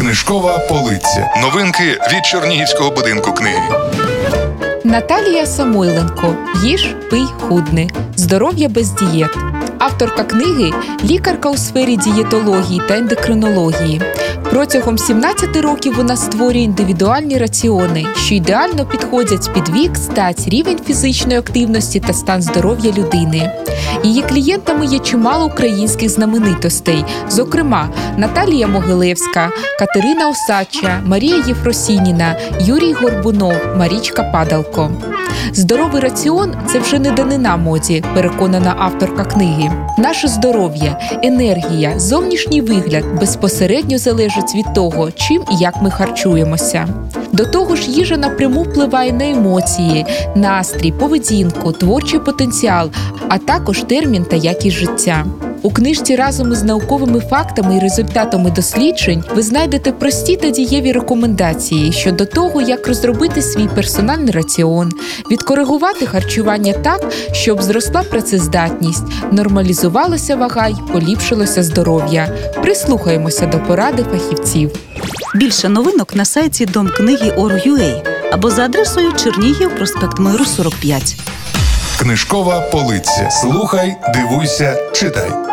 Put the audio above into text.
Книжкова полиця. Новинки від Чернігівського будинку книги. Наталія Самойленко Їж, пий, худни. Здоров'я без дієт. Авторка книги лікарка у сфері дієтології та ендокринології. Протягом 17 років вона створює індивідуальні раціони, що ідеально підходять під вік, стать, рівень фізичної активності та стан здоров'я людини. Її клієнтами є чимало українських знаменитостей, зокрема Наталія Могилевська, Катерина Осача, Марія Єфросініна, Юрій Горбунов, Марічка Падалко. Здоровий раціон це вже не данина моді, переконана авторка книги. Наше здоров'я, енергія, зовнішній вигляд безпосередньо залежать від того, чим і як ми харчуємося. До того ж, їжа напряму впливає на емоції, настрій, поведінку, творчий потенціал, а також термін та якість життя. У книжці разом із науковими фактами і результатами досліджень ви знайдете прості та дієві рекомендації щодо того, як розробити свій персональний раціон, відкоригувати харчування так, щоб зросла працездатність, нормалізувалася вага й поліпшилося здоров'я. Прислухаємося до поради фахівців. Більше новинок на сайті Дом або за адресою Чернігів, проспект Миру, 45. Книжкова полиця. Слухай, дивуйся, читай.